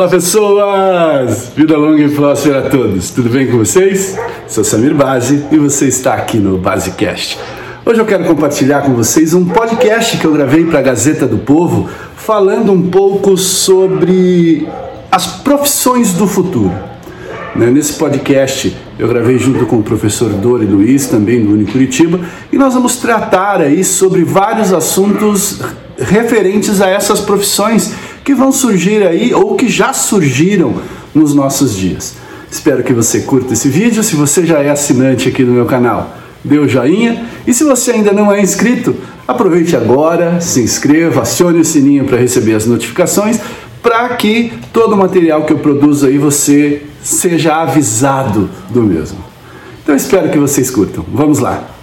Olá pessoas! Vida longa e próspera a todos. Tudo bem com vocês? Sou Samir Base e você está aqui no Basecast. Hoje eu quero compartilhar com vocês um podcast que eu gravei para a Gazeta do Povo, falando um pouco sobre as profissões do futuro. Né, nesse podcast eu gravei junto com o professor Dori Luiz, também do Unicuritiba, e nós vamos tratar aí sobre vários assuntos referentes a essas profissões que vão surgir aí ou que já surgiram nos nossos dias. Espero que você curta esse vídeo. Se você já é assinante aqui do meu canal, dê o joinha. E se você ainda não é inscrito, aproveite agora, se inscreva, acione o sininho para receber as notificações, para que todo o material que eu produzo aí você seja avisado do mesmo. Então espero que vocês curtam. Vamos lá.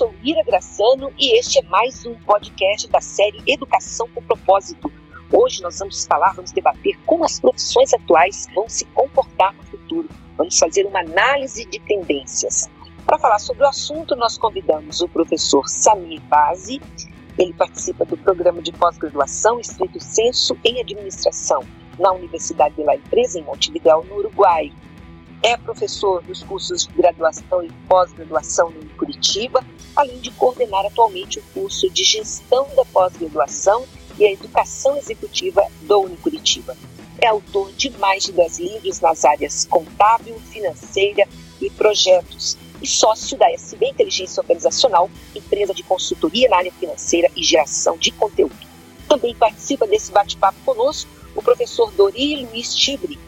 Sou Ira Graçano e este é mais um podcast da série Educação com Propósito. Hoje nós vamos falar, vamos debater como as profissões atuais vão se comportar no futuro. Vamos fazer uma análise de tendências. Para falar sobre o assunto, nós convidamos o professor Samir Bazi. Ele participa do programa de pós-graduação Estrito Senso em Administração na Universidade de La Empresa, em Montevideo, no Uruguai é professor dos cursos de graduação e pós-graduação em Curitiba, além de coordenar atualmente o curso de Gestão da Pós-Graduação e a Educação Executiva do Unicuritiba. É autor de mais de 10 livros nas áreas contábil, financeira e projetos e sócio da SB Inteligência Organizacional, empresa de consultoria na área financeira e geração de conteúdo. Também participa desse bate-papo conosco o professor Dori Luiz Tibre,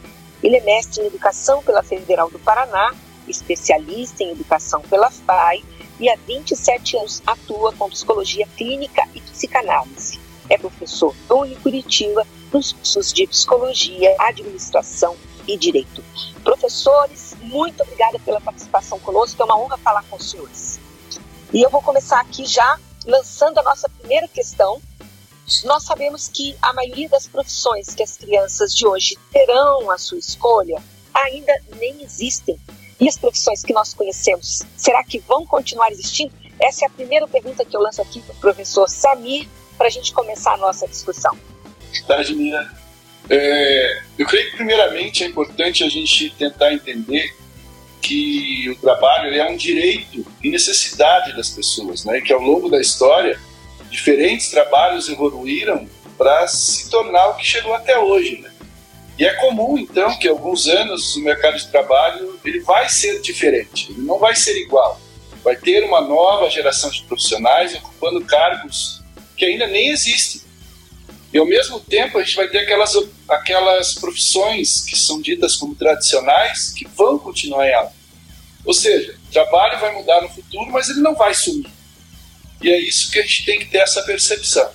ele é mestre em educação pela Federal do Paraná, especialista em educação pela FAI e há 27 anos atua com psicologia clínica e psicanálise. É professor do Unicuritiba nos cursos de psicologia, administração e direito. Professores, muito obrigada pela participação conosco, é uma honra falar com os senhores. E eu vou começar aqui já lançando a nossa primeira questão, nós sabemos que a maioria das profissões que as crianças de hoje terão a sua escolha ainda nem existem. E as profissões que nós conhecemos, será que vão continuar existindo? Essa é a primeira pergunta que eu lanço aqui para o professor Samir, para a gente começar a nossa discussão. Tá, Janina. É, eu creio que, primeiramente, é importante a gente tentar entender que o trabalho é um direito e necessidade das pessoas, né? que ao longo da história diferentes trabalhos evoluíram para se tornar o que chegou até hoje. Né? E é comum, então, que alguns anos o mercado de trabalho ele vai ser diferente, ele não vai ser igual. Vai ter uma nova geração de profissionais ocupando cargos que ainda nem existem. E ao mesmo tempo a gente vai ter aquelas, aquelas profissões que são ditas como tradicionais que vão continuar em alta. Ou seja, o trabalho vai mudar no futuro, mas ele não vai sumir. E é isso que a gente tem que ter essa percepção.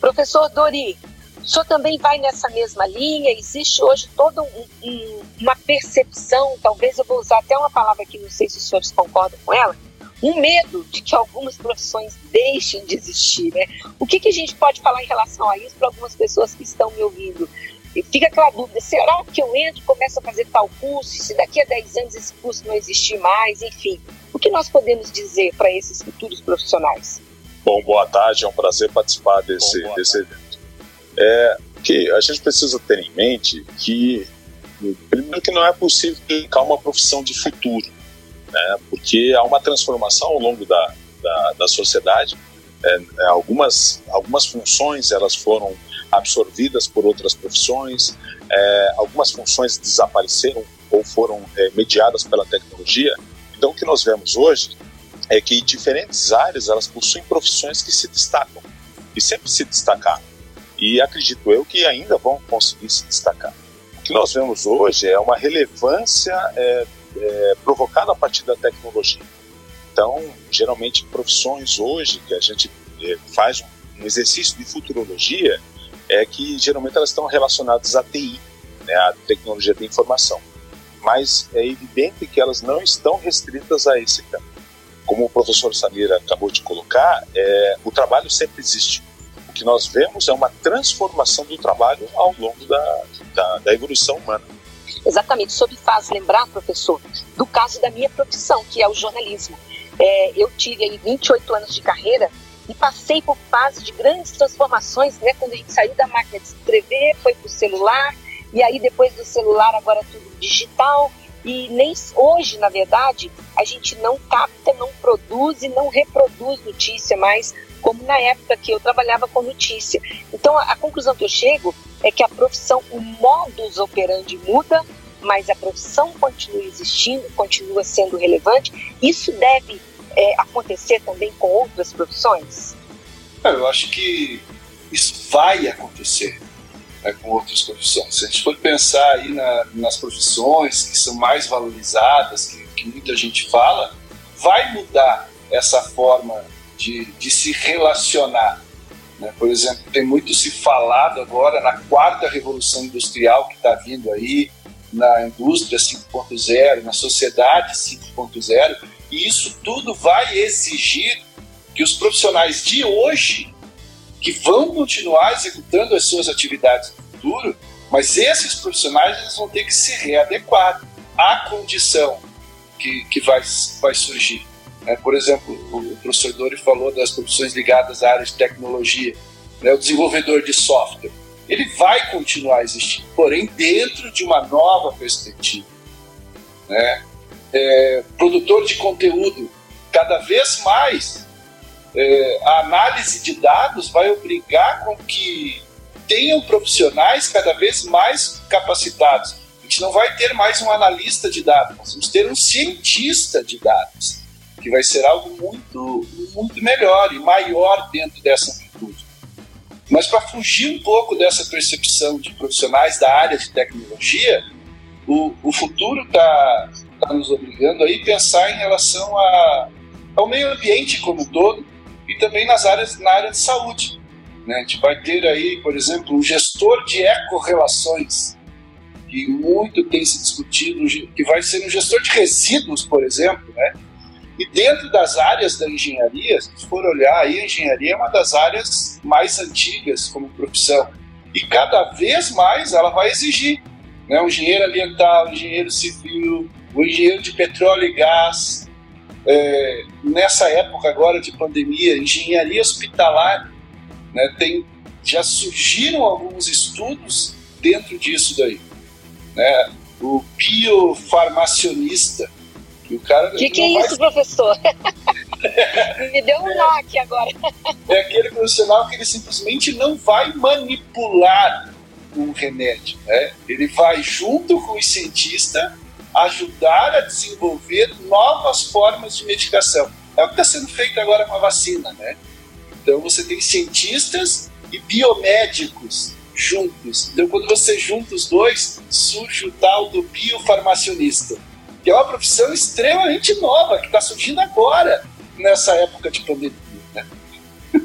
Professor Dori, o senhor também vai nessa mesma linha? Existe hoje toda um, um, uma percepção, talvez eu vou usar até uma palavra que não sei se os senhores concordam com ela, um medo de que algumas profissões deixem de existir, né? O que, que a gente pode falar em relação a isso para algumas pessoas que estão me ouvindo? E fica aquela dúvida, será que eu entro e começo a fazer tal curso, se daqui a 10 anos esse curso não existir mais, enfim. O que nós podemos dizer para esses futuros profissionais? Bom, boa tarde, é um prazer participar desse, Bom, desse evento. É, que a gente precisa ter em mente que, primeiro, que não é possível colocar uma profissão de futuro, né, porque há uma transformação ao longo da, da, da sociedade. É, é algumas, algumas funções elas foram absorvidas por outras profissões, é, algumas funções desapareceram ou foram é, mediadas pela tecnologia. Então, o que nós vemos hoje é que diferentes áreas elas possuem profissões que se destacam e sempre se destacaram. E acredito eu que ainda vão conseguir se destacar. O que nós vemos hoje é uma relevância é, é, provocada a partir da tecnologia. Então, geralmente, profissões hoje que a gente é, faz um exercício de futurologia, é que geralmente elas estão relacionadas à TI, né, à tecnologia da informação. Mas é evidente que elas não estão restritas a esse campo. Como o professor Samira acabou de colocar, é, o trabalho sempre existe. O que nós vemos é uma transformação do trabalho ao longo da, da, da evolução humana. Exatamente. Isso me faz lembrar, professor, do caso da minha profissão, que é o jornalismo. É, eu tive aí 28 anos de carreira e passei por fases de grandes transformações, né? Quando a gente saiu da máquina de escrever, foi para o celular, e aí depois do celular agora é tudo digital. E nem hoje, na verdade, a gente não capta, não produz e não reproduz notícia mais como na época que eu trabalhava com notícia. Então, a, a conclusão que eu chego é que a profissão, o modus operandi muda, mas a profissão continua existindo, continua sendo relevante. Isso deve é, acontecer também com outras profissões? Eu acho que isso vai acontecer né, com outras profissões. Se a gente for pensar aí na, nas profissões que são mais valorizadas, que, que, muita gente fala, vai mudar essa forma de, de se relacionar. Né? Por exemplo, tem muito se falado agora na quarta revolução industrial que está vindo aí, na indústria 5.0, na sociedade 5.0, e isso tudo vai exigir que os profissionais de hoje, que vão continuar executando as suas atividades no futuro, mas esses profissionais eles vão ter que se readequar à condição que, que vai, vai surgir. É, por exemplo, o professor Dori falou das profissões ligadas à área de tecnologia, né, o desenvolvedor de software. Ele vai continuar existindo, porém dentro de uma nova perspectiva. Né? é, produtor de conteúdo, cada vez mais é, a análise de dados vai obrigar com que tenham profissionais cada vez mais capacitados. A gente não vai ter mais um analista de dados, nós vamos ter um cientista de dados, que vai ser algo muito, muito melhor e maior dentro dessa amplitude. Mas para fugir um pouco dessa percepção de profissionais da área de tecnologia, o, o futuro está está nos obrigando a pensar em relação a, ao meio ambiente como um todo e também nas áreas, na área de saúde. Né? A gente vai ter aí, por exemplo, um gestor de ecorrelações, que muito tem se discutido, que vai ser um gestor de resíduos, por exemplo, né? E dentro das áreas da engenharia, se for olhar aí, a engenharia é uma das áreas mais antigas como profissão. E cada vez mais ela vai exigir. Né? O engenheiro ambiental, o engenheiro civil, o engenheiro de petróleo e gás, é, nessa época agora de pandemia, engenharia hospitalar, né, tem, já surgiram alguns estudos dentro disso daí. Né? O biofarmacionista, que o cara... O que, que é vai... isso, professor? Me deu um aqui agora. é aquele profissional que ele simplesmente não vai manipular o remédio. Né? Ele vai junto com o cientista ajudar a desenvolver novas formas de medicação. É o que está sendo feito agora com a vacina, né? Então você tem cientistas e biomédicos juntos. Então quando você junta os dois, surge o tal do biofarmacionista, que é uma profissão extremamente nova, que está surgindo agora, nessa época de pandemia. Né?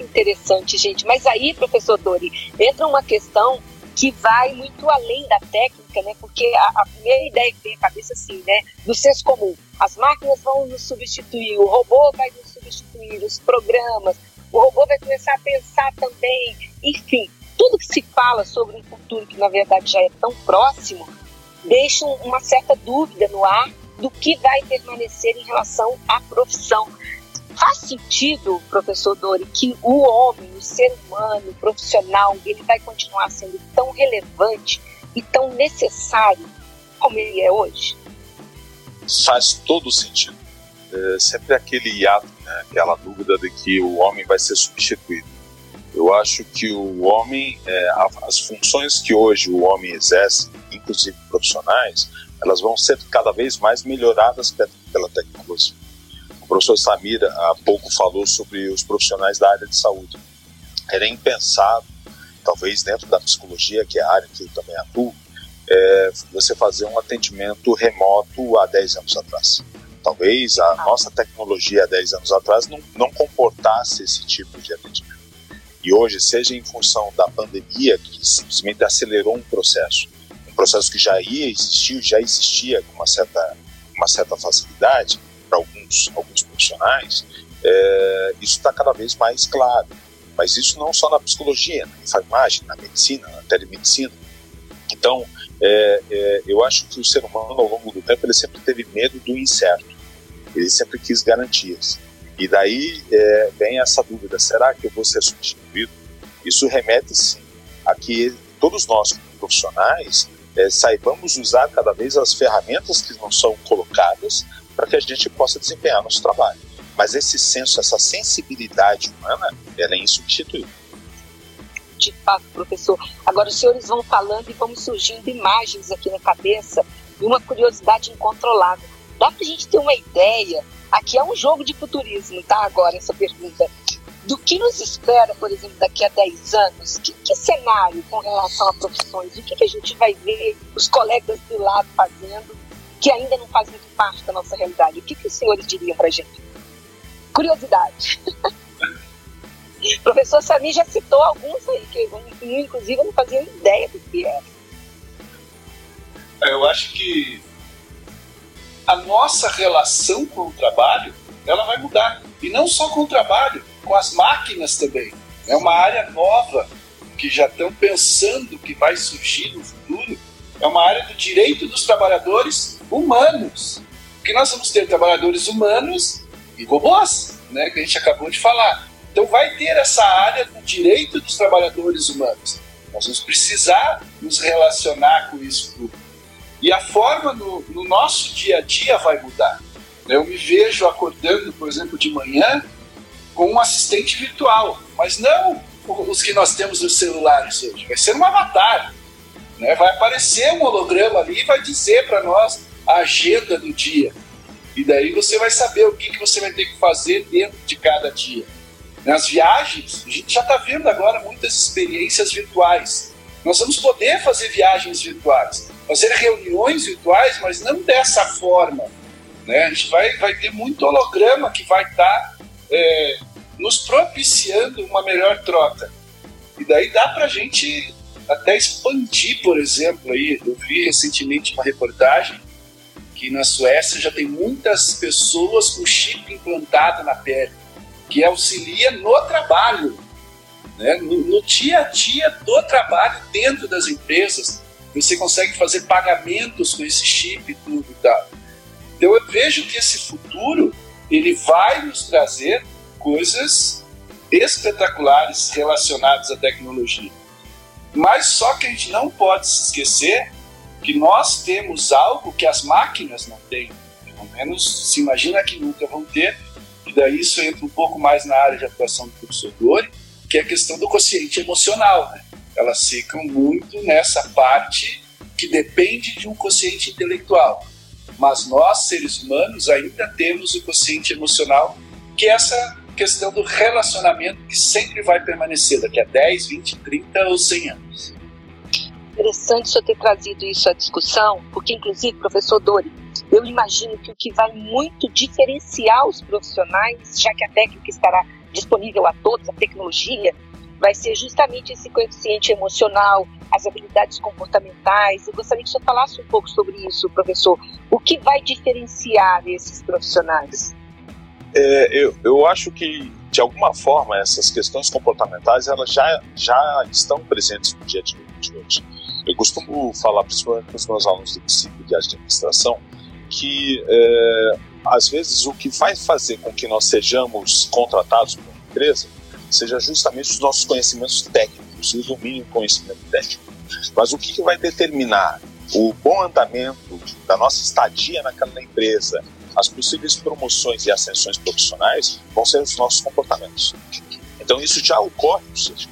Interessante, gente. Mas aí, professor Dori, entra uma questão que vai muito além da técnica, né? Porque a, a, primeira ideia que vem à cabeça assim, né, do senso comum, as máquinas vão nos substituir, o robô vai nos substituir, os programas, o robô vai começar a pensar também, enfim, tudo que se fala sobre um futuro que na verdade já é tão próximo, deixa uma certa dúvida no ar do que vai permanecer em relação à profissão. Faz sentido, professor Dori, que o homem, o ser humano, o profissional, ele vai continuar sendo tão relevante e tão necessário como ele é hoje? Faz todo sentido. É sempre aquele hiato, né, aquela dúvida de que o homem vai ser substituído. Eu acho que o homem, é, as funções que hoje o homem exerce, inclusive profissionais, elas vão ser cada vez mais melhoradas pela tecnologia professor Samira há pouco falou sobre os profissionais da área de saúde. Era impensável, talvez dentro da psicologia, que é a área que eu também atuo, é, você fazer um atendimento remoto há 10 anos atrás. Talvez a nossa tecnologia há 10 anos atrás não, não comportasse esse tipo de atendimento. E hoje, seja em função da pandemia, que simplesmente acelerou um processo, um processo que já ia existir, já existia com uma certa, uma certa facilidade, para alguns, alguns profissionais, é, isso está cada vez mais claro. Mas isso não só na psicologia, na enfermagem, na medicina, na telemedicina. Então, é, é, eu acho que o ser humano, ao longo do tempo, ele sempre teve medo do incerto. Ele sempre quis garantias. E daí é, vem essa dúvida: será que eu vou ser substituído? Isso remete sim a que todos nós, profissionais, é, saibamos usar cada vez as ferramentas que não são colocadas para que a gente possa desempenhar nosso trabalho. Mas esse senso, essa sensibilidade humana, ela é insubstituível. De fato, professor. Agora, os senhores vão falando e vão surgindo imagens aqui na cabeça e uma curiosidade incontrolável. Dá para a gente ter uma ideia? Aqui é um jogo de futurismo, tá? Agora, essa pergunta do que nos espera, por exemplo, daqui a 10 anos? Que, que cenário com relação a profissões? O que, que, a gente vai ver os colegas do lado fazendo que ainda não faz muito parte da nossa realidade? O que, que os senhores diriam para gente? Curiosidade. o professor Sami já citou alguns aí, que eu, inclusive eu não fazia ideia do que era. É, eu acho que a nossa relação com o trabalho ela vai mudar. E não só com o trabalho, com as máquinas também. É uma área nova que já estão pensando que vai surgir no futuro. É uma área do direito dos trabalhadores humanos. Porque nós vamos ter trabalhadores humanos e robôs, né, que a gente acabou de falar. Então vai ter essa área do direito dos trabalhadores humanos. Nós vamos precisar nos relacionar com isso tudo. E a forma no, no nosso dia a dia vai mudar. Eu me vejo acordando, por exemplo, de manhã com um assistente virtual, mas não os que nós temos nos celulares hoje. Vai ser um avatar. Né? Vai aparecer um holograma ali e vai dizer para nós a agenda do dia. E daí você vai saber o que, que você vai ter que fazer dentro de cada dia. Nas viagens, a gente já está vendo agora muitas experiências virtuais. Nós vamos poder fazer viagens virtuais, fazer reuniões virtuais, mas não dessa forma. Né? A gente vai, vai ter muito holograma que vai estar tá, é, nos propiciando uma melhor troca. E daí dá para a gente até expandir, por exemplo, aí, eu vi recentemente uma reportagem que na Suécia já tem muitas pessoas com chip implantado na pele, que auxilia no trabalho, né? no, no dia a dia do trabalho dentro das empresas. Você consegue fazer pagamentos com esse chip e tudo e tal. Então eu vejo que esse futuro ele vai nos trazer coisas espetaculares relacionadas à tecnologia. Mas só que a gente não pode se esquecer que nós temos algo que as máquinas não têm. Pelo menos se imagina que nunca vão ter. E daí isso entra um pouco mais na área de atuação do professor Dori, que é a questão do consciente emocional. Né? Elas ficam muito nessa parte que depende de um consciente intelectual. Mas nós, seres humanos, ainda temos o consciente emocional, que é essa questão do relacionamento que sempre vai permanecer daqui a 10, 20, 30 ou 100 anos. Interessante o senhor ter trazido isso à discussão, porque, inclusive, professor Dori, eu imagino que o que vai muito diferenciar os profissionais, já que a técnica estará disponível a todos, a tecnologia, vai ser justamente esse coeficiente emocional, as habilidades comportamentais. Eu gostaria que o senhor falasse um pouco sobre isso, professor. O que vai diferenciar esses profissionais? É, eu, eu acho que, de alguma forma, essas questões comportamentais elas já, já estão presentes no dia de hoje. Eu costumo falar, principalmente com os meus alunos do princípio de administração, que é, às vezes o que vai fazer com que nós sejamos contratados por uma empresa seja justamente os nossos conhecimentos técnicos o domínio do conhecimento técnico. Mas o que, que vai determinar o bom andamento da nossa estadia naquela empresa, as possíveis promoções e ascensões profissionais vão ser os nossos comportamentos. Então isso já ocorre no.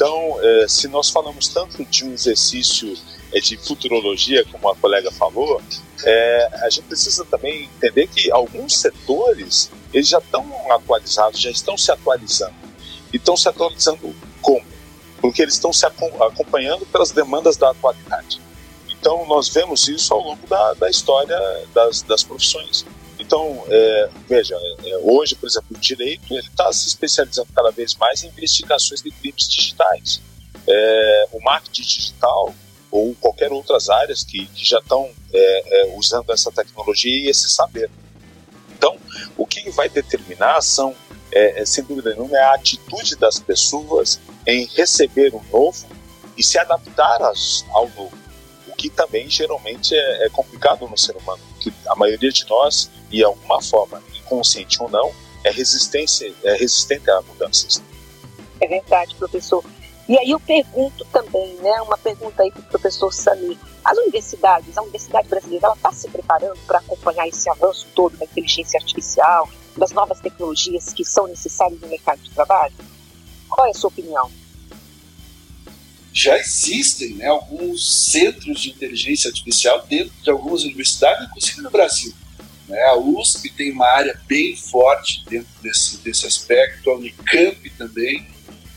Então, eh, se nós falamos tanto de um exercício eh, de futurologia, como a colega falou, eh, a gente precisa também entender que alguns setores eles já estão atualizados, já estão se atualizando. E estão se atualizando como? Porque eles estão se acompanhando pelas demandas da atualidade. Então, nós vemos isso ao longo da, da história das, das profissões. Então, é, veja, é, hoje, por exemplo, o direito está se especializando cada vez mais em investigações de crimes digitais. É, o marketing digital ou qualquer outras áreas que, que já estão é, é, usando essa tecnologia e esse saber. Então, o que vai determinar são, é, é, sem dúvida nenhuma, é a atitude das pessoas em receber o novo e se adaptar ao novo, o que também geralmente é, é complicado no ser humano, porque a maioria de nós, de alguma forma, inconsciente ou não, é resistência, é resistente a mudanças. É verdade, professor. E aí eu pergunto também, né, uma pergunta aí para o professor Samir. As universidades, a Universidade Brasileira, ela está se preparando para acompanhar esse avanço todo da inteligência artificial, das novas tecnologias que são necessárias no mercado de trabalho? Qual é a sua opinião? Já existem né, alguns centros de inteligência artificial dentro de algumas universidades, inclusive no Brasil. Né? A USP tem uma área bem forte dentro desse, desse aspecto, a Unicamp também,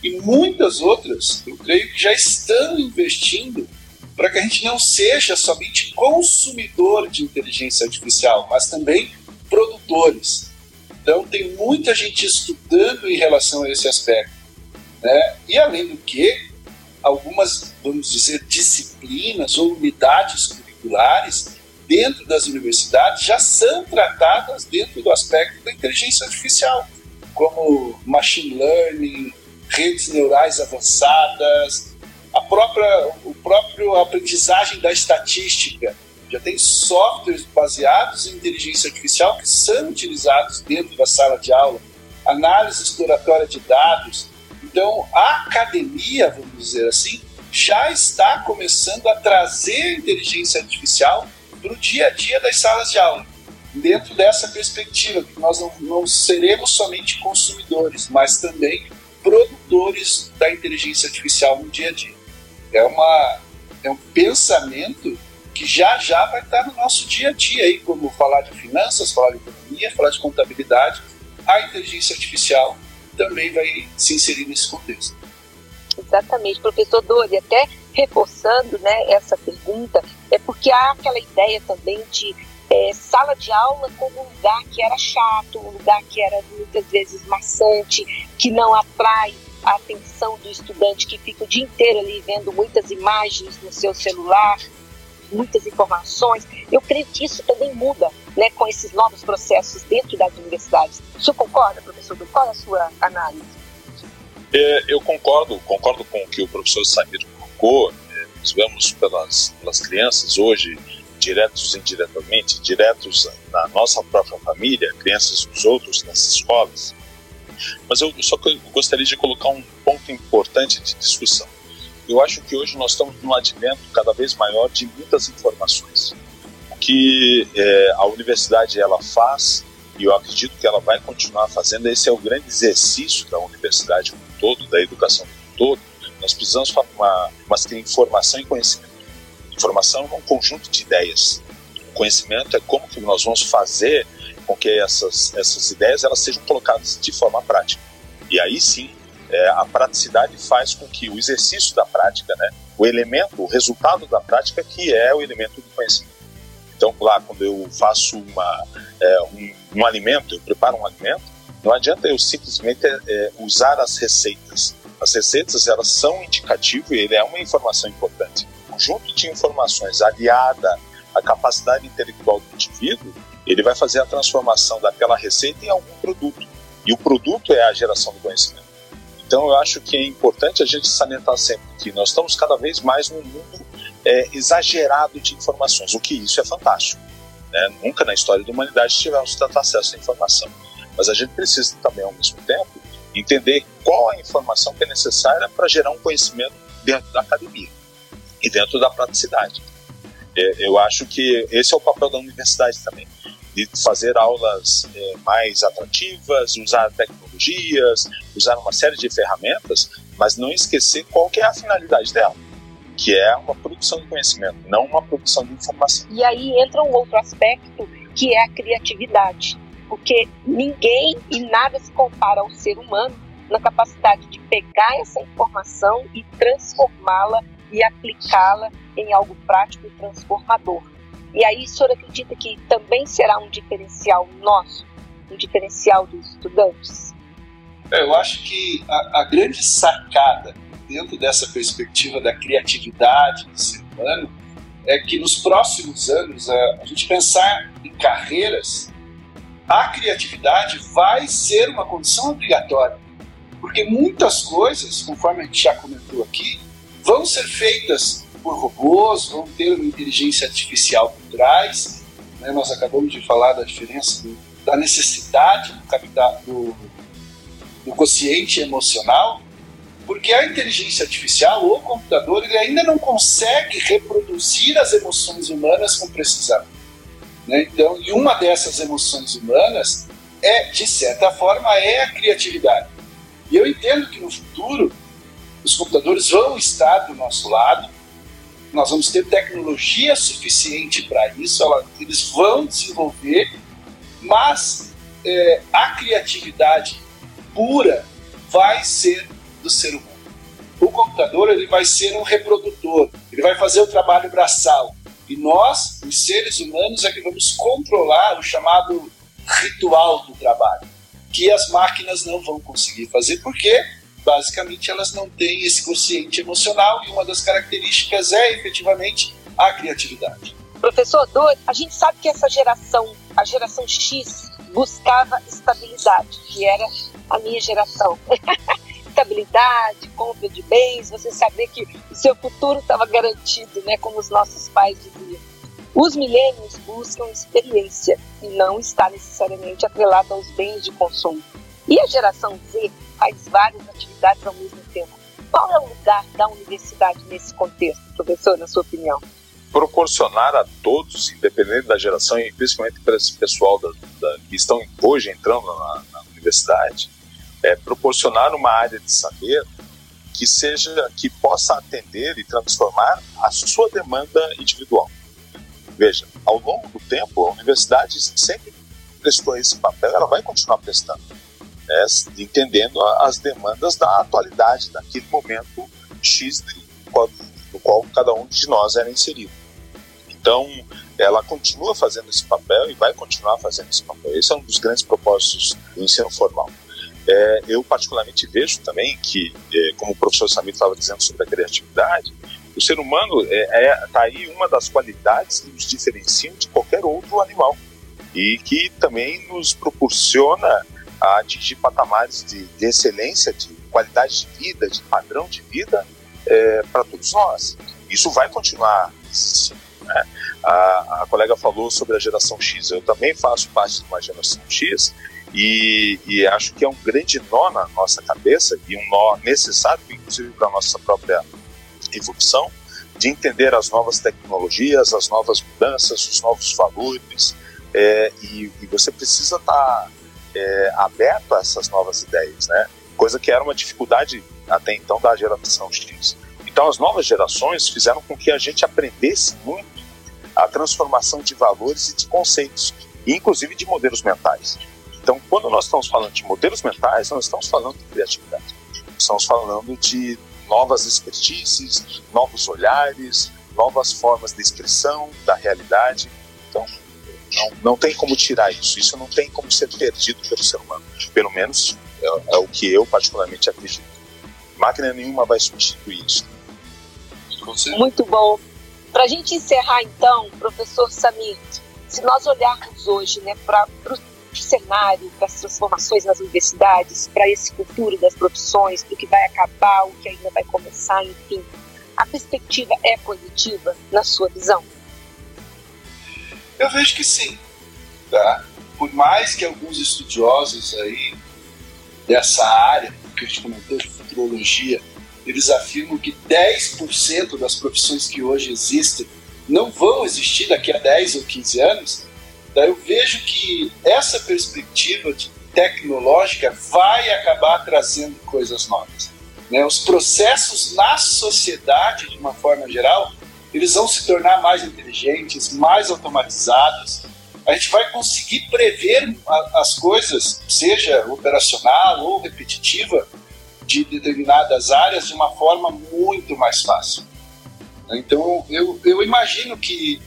e muitas outras, eu creio que já estão investindo para que a gente não seja somente consumidor de inteligência artificial, mas também produtores. Então, tem muita gente estudando em relação a esse aspecto. Né? E, além do que, algumas, vamos dizer, disciplinas ou unidades curriculares dentro das universidades já são tratadas dentro do aspecto da inteligência artificial, como machine learning, redes neurais avançadas, a própria, o próprio aprendizagem da estatística. Já tem softwares baseados em inteligência artificial que são utilizados dentro da sala de aula, análise exploratória de dados. Então, a academia, vamos dizer assim, já está começando a trazer inteligência artificial para o dia a dia das salas de aula. Dentro dessa perspectiva, que nós não, não seremos somente consumidores, mas também produtores da inteligência artificial no dia a dia. É, uma, é um pensamento que já já vai estar no nosso dia a dia, aí, como falar de finanças, falar de economia, falar de contabilidade. A inteligência artificial também vai se inserir nesse contexto. Exatamente, professor Dori, até reforçando né, essa pergunta, é porque há aquela ideia também de é, sala de aula como um lugar que era chato, um lugar que era muitas vezes maçante, que não atrai a atenção do estudante que fica o dia inteiro ali vendo muitas imagens no seu celular, muitas informações. Eu creio que isso também muda né, com esses novos processos dentro das universidades. O senhor concorda, professor? Qual é a sua análise? É, eu concordo, concordo com o que o professor Samir colocou. É, nós vemos pelas, pelas crianças hoje diretos e indiretamente, diretos na nossa própria família, crianças dos outros nas escolas. Mas eu só gostaria de colocar um ponto importante de discussão. Eu acho que hoje nós estamos num advento cada vez maior de muitas informações. O que é, a universidade ela faz, e eu acredito que ela vai continuar fazendo, esse é o grande exercício da universidade como um todo, da educação como um todo. Nós precisamos formar, mas ter informação e conhecimento Informação é um conjunto de ideias. O conhecimento é como que nós vamos fazer com que essas, essas ideias elas sejam colocadas de forma prática. E aí sim, é, a praticidade faz com que o exercício da prática, né, o elemento, o resultado da prática, que é o elemento do conhecimento. Então, lá, quando eu faço uma, é, um, um, alimento, eu preparo um alimento, não adianta eu simplesmente é, usar as receitas. As receitas, elas são indicativo e ele é uma informação importante conjunto de informações aliada à capacidade intelectual do indivíduo, ele vai fazer a transformação daquela receita em algum produto. E o produto é a geração do conhecimento. Então, eu acho que é importante a gente salientar sempre que nós estamos cada vez mais num mundo é, exagerado de informações, o que isso é fantástico. Né? Nunca na história da humanidade tivemos tanto acesso à informação. Mas a gente precisa também, ao mesmo tempo, entender qual a informação que é necessária para gerar um conhecimento dentro da academia e dentro da praticidade. É, eu acho que esse é o papel da universidade também, de fazer aulas é, mais atrativas, usar tecnologias, usar uma série de ferramentas, mas não esquecer qual que é a finalidade dela, que é uma produção de conhecimento, não uma produção de informação. E aí entra um outro aspecto que é a criatividade, porque ninguém e nada se compara ao ser humano na capacidade de pegar essa informação e transformá-la e aplicá-la em algo prático e transformador. E aí, o senhor acredita que também será um diferencial nosso, um diferencial dos estudantes? É, eu acho que a, a grande sacada dentro dessa perspectiva da criatividade do ser humano é que nos próximos anos a, a gente pensar em carreiras, a criatividade vai ser uma condição obrigatória. Porque muitas coisas, conforme a gente já comentou aqui, vão ser feitas por robôs, vão ter uma inteligência artificial por trás. Né? Nós acabamos de falar da diferença do da necessidade do, capital, do, do quociente emocional, porque a inteligência artificial ou o computador ele ainda não consegue reproduzir as emoções humanas com precisão. Né? Então, e uma dessas emoções humanas é, de certa forma, é a criatividade. E eu entendo que no futuro os computadores vão estar do nosso lado, nós vamos ter tecnologia suficiente para isso, ela, eles vão desenvolver, mas é, a criatividade pura vai ser do ser humano. O computador ele vai ser um reprodutor, ele vai fazer o trabalho braçal. E nós, os seres humanos, é que vamos controlar o chamado ritual do trabalho, que as máquinas não vão conseguir fazer, porque basicamente elas não têm esse consciente emocional e uma das características é efetivamente a criatividade. Professor Dor, a gente sabe que essa geração, a geração X, buscava estabilidade, que era a minha geração. estabilidade, compra de bens, você saber que o seu futuro estava garantido, né, como os nossos pais diziam. Os milênios buscam experiência e não está necessariamente atrelado aos bens de consumo. E a geração Z faz várias atividades ao mesmo tempo. Qual é o lugar da universidade nesse contexto, professor, na sua opinião? Proporcionar a todos, independente da geração, e principalmente para esse pessoal da, da, que estão hoje entrando na, na universidade, é proporcionar uma área de saber que seja que possa atender e transformar a sua demanda individual. Veja, ao longo do tempo, a universidade sempre prestou esse papel, ela vai continuar prestando né, entendendo as demandas da atualidade, daquele momento X no qual cada um de nós era inserido. Então, ela continua fazendo esse papel e vai continuar fazendo esse papel. Esse é um dos grandes propósitos do ensino formal. É, eu particularmente vejo também que, é, como o professor Samir estava dizendo sobre a criatividade, o ser humano está é, é, tá aí uma das qualidades que nos diferenciam de qualquer outro animal e que também nos proporciona a atingir patamares de, de excelência, de qualidade de vida, de padrão de vida é, para todos nós. Isso vai continuar existindo. Né? A, a, colega falou sobre a geração X, eu também faço parte de uma geração X e, e acho que é um grande nó na nossa cabeça e um nó necessário, inclusive, para a nossa própria evolução, de entender as novas tecnologias, as novas mudanças, os novos valores, é, e, e, você precisa estar tá é, aberto a essas novas ideias, né? Coisa que era uma dificuldade até então da geração X. Então as novas gerações fizeram com que a gente aprendesse muito a transformação de valores e de conceitos, e inclusive de modelos mentais. Então, quando nós estamos falando de modelos mentais, nós estamos falando de criatividade. Estamos falando de novas expertises, novos olhares, novas formas de expressão da realidade. Não, não tem como tirar isso. Isso não tem como ser perdido pelo ser humano. Pelo menos é, é o que eu particularmente acredito. Máquina nenhuma vai substituir isso. Muito bom. Para a gente encerrar, então, professor Samir, se nós olharmos hoje né, para o cenário, para as transformações nas universidades, para esse futuro das profissões, do que vai acabar, o que ainda vai começar, enfim, a perspectiva é positiva na sua visão? Eu vejo que sim. Tá? Por mais que alguns estudiosos aí dessa área que a gente comentou de futurologia, eles afirmam que 10% das profissões que hoje existem não vão existir daqui a 10 ou 15 anos, daí eu vejo que essa perspectiva tecnológica vai acabar trazendo coisas novas. Né? Os processos na sociedade, de uma forma geral, eles vão se tornar mais inteligentes, mais automatizados. A gente vai conseguir prever as coisas, seja operacional ou repetitiva, de determinadas áreas de uma forma muito mais fácil. Então, eu, eu imagino que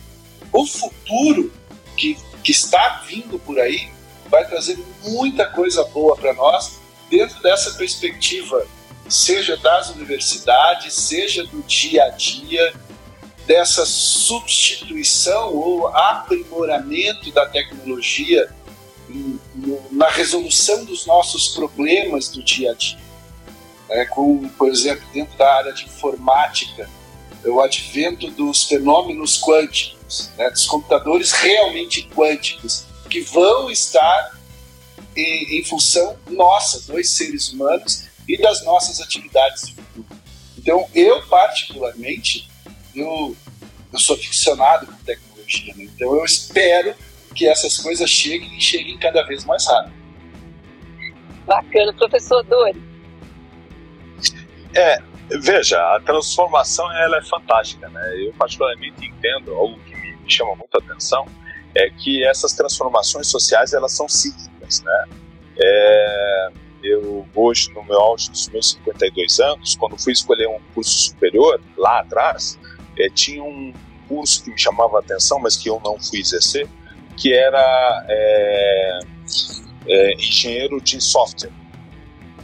o futuro que, que está vindo por aí vai trazer muita coisa boa para nós dentro dessa perspectiva, seja das universidades, seja do dia a dia, dessa substituição ou aprimoramento da tecnologia na resolução dos nossos problemas do dia a dia. É, com, por exemplo, dentro da área de informática, o advento dos fenômenos quânticos, né, dos computadores realmente quânticos, que vão estar em, em função nossa, dois seres humanos, e das nossas atividades de futuro. Então, eu, particularmente, eu, eu sou aficionado por tecnologia, né? então eu espero que essas coisas cheguem e cheguem cada vez mais rápido. Bacana, professor Dori. É, veja, a transformação ela é fantástica, né? Eu particularmente entendo algo que me chama muito a atenção é que essas transformações sociais elas são cíclicas, né? É, eu hoje no meu auge dos meus 52 anos, quando fui escolher um curso superior lá atrás, é, tinha um curso que me chamava a atenção, mas que eu não fui exercer, que era é, é, engenheiro de software,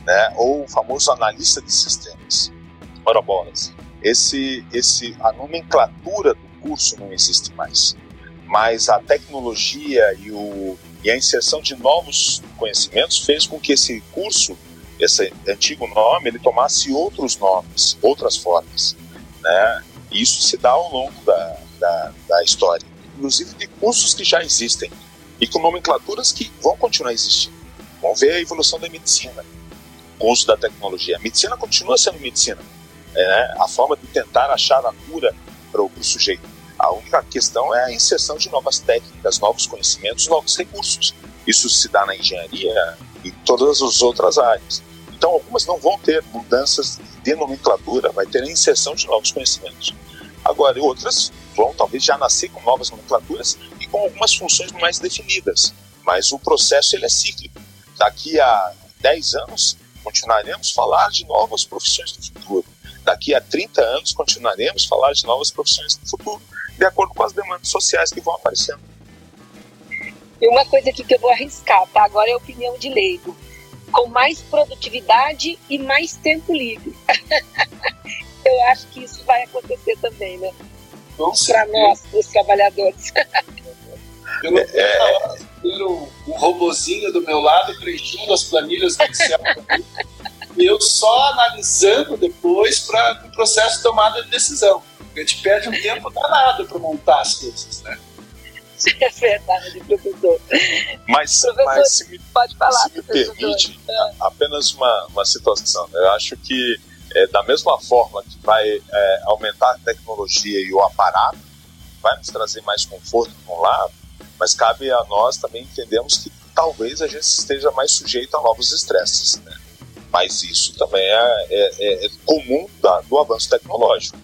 né? Ou o famoso analista de sistemas. Ora bolas, esse, esse, a nomenclatura do curso não existe mais, mas a tecnologia e o e a inserção de novos conhecimentos fez com que esse curso, esse antigo nome, ele tomasse outros nomes, outras formas. Né? Isso se dá ao longo da, da, da história, inclusive de cursos que já existem e com nomenclaturas que vão continuar existindo. Vamos ver a evolução da medicina, o uso da tecnologia. A medicina continua sendo medicina. Né? A forma de tentar achar a cura para o sujeito. A única questão é a inserção de novas técnicas, novos conhecimentos, novos recursos. Isso se dá na engenharia e todas as outras áreas. Então, algumas não vão ter mudanças de nomenclatura, vai ter a inserção de novos conhecimentos. Agora, outras vão talvez já nascer com novas nomenclaturas e com algumas funções mais definidas. Mas o processo ele é cíclico. Daqui a 10 anos, continuaremos a falar de novas profissões do futuro. Daqui a 30 anos, continuaremos a falar de novas profissões do futuro de acordo com as demandas sociais que vão aparecendo. E uma coisa aqui que eu vou arriscar, tá? Agora é opinião de leigo. Com mais produtividade e mais tempo livre. eu acho que isso vai acontecer também, né? Para nós, os trabalhadores. Eu não tenho é... ter um, um robozinho do meu lado preenchendo as planilhas do Excel. e eu só analisando depois para o processo de tomada de decisão. A gente perde um tempo danado para montar as coisas, né? É verdade, professor. Mas, professor, mas se me, pode falar, se me permite, é. apenas uma, uma situação. Eu acho que, é, da mesma forma que vai é, aumentar a tecnologia e o aparato, vai nos trazer mais conforto de um lado, mas cabe a nós também entendermos que talvez a gente esteja mais sujeito a novos estresses. Né? Mas isso também é, é, é comum da, do avanço tecnológico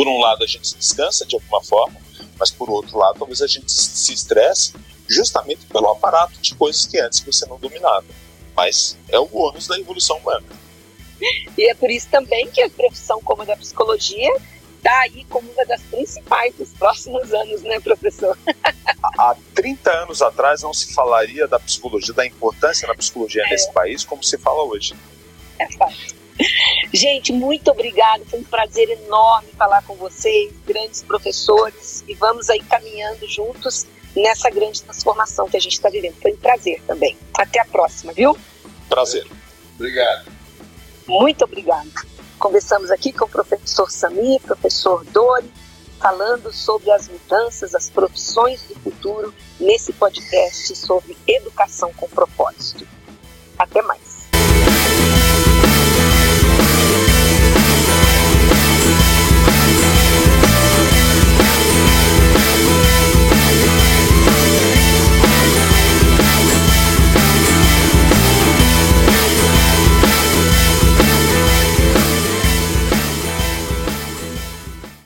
por um lado a gente se descansa de alguma forma, mas por outro lado talvez a gente se estresse justamente pelo aparato de coisas que antes você não dominava. Mas é o ônus da evolução humana. E é por isso também que a profissão como a da psicologia está aí como uma das principais dos próximos anos, né, professor? Há 30 anos atrás não se falaria da psicologia, da importância da psicologia é. nesse país como se fala hoje. É fácil. Gente, muito obrigada. Foi um prazer enorme falar com vocês, grandes professores, e vamos aí caminhando juntos nessa grande transformação que a gente está vivendo. Foi um prazer também. Até a próxima, viu? Prazer. Obrigado. Muito obrigada. Conversamos aqui com o professor Samir, professor Dori, falando sobre as mudanças, as profissões do futuro nesse podcast sobre educação com propósito. Até mais.